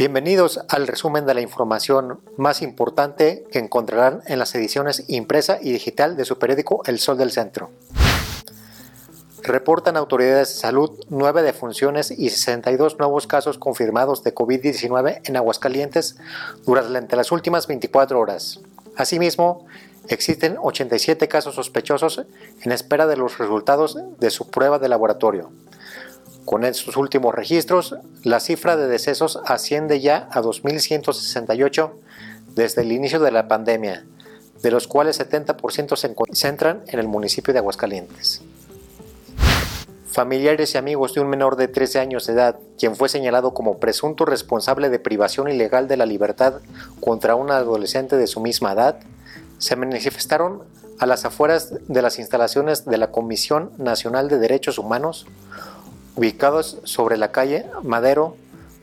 Bienvenidos al resumen de la información más importante que encontrarán en las ediciones impresa y digital de su periódico El Sol del Centro. Reportan autoridades de salud nueve defunciones y 62 nuevos casos confirmados de COVID-19 en Aguascalientes durante las últimas 24 horas. Asimismo, existen 87 casos sospechosos en espera de los resultados de su prueba de laboratorio. Con estos últimos registros, la cifra de decesos asciende ya a 2.168 desde el inicio de la pandemia, de los cuales 70% se concentran en el municipio de Aguascalientes. Familiares y amigos de un menor de 13 años de edad, quien fue señalado como presunto responsable de privación ilegal de la libertad contra un adolescente de su misma edad, se manifestaron a las afueras de las instalaciones de la Comisión Nacional de Derechos Humanos ubicados sobre la calle Madero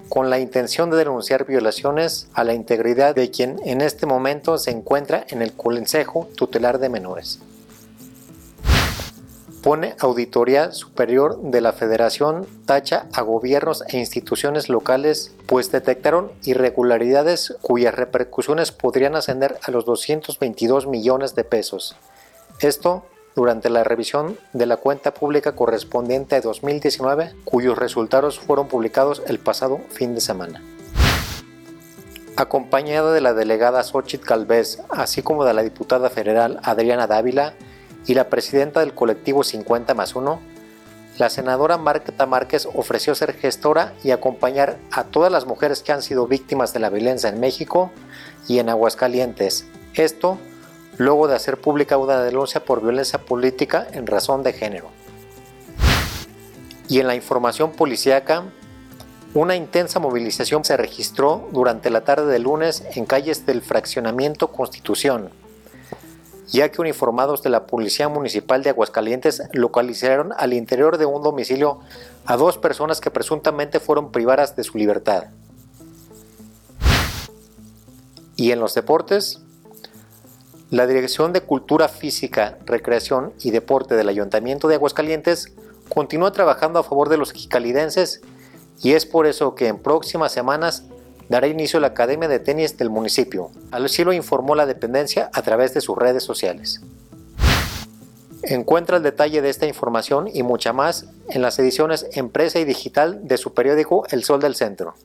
con la intención de denunciar violaciones a la integridad de quien en este momento se encuentra en el Consejo Tutelar de Menores. Pone Auditoría Superior de la Federación tacha a gobiernos e instituciones locales pues detectaron irregularidades cuyas repercusiones podrían ascender a los 222 millones de pesos. Esto durante la revisión de la cuenta pública correspondiente a 2019, cuyos resultados fueron publicados el pasado fin de semana. Acompañada de la delegada Xochitl Calvez, así como de la diputada federal Adriana Dávila y la presidenta del colectivo 50 más 1, la senadora Marta Márquez ofreció ser gestora y acompañar a todas las mujeres que han sido víctimas de la violencia en México y en Aguascalientes. Esto luego de hacer pública una denuncia por violencia política en razón de género. Y en la información policíaca, una intensa movilización se registró durante la tarde del lunes en calles del fraccionamiento Constitución, ya que uniformados de la Policía Municipal de Aguascalientes localizaron al interior de un domicilio a dos personas que presuntamente fueron privadas de su libertad. Y en los deportes, la Dirección de Cultura Física, Recreación y Deporte del Ayuntamiento de Aguascalientes continúa trabajando a favor de los jicalidenses y es por eso que en próximas semanas dará inicio la Academia de Tenis del municipio. Así lo informó la dependencia a través de sus redes sociales. Encuentra el detalle de esta información y mucha más en las ediciones Empresa y Digital de su periódico El Sol del Centro.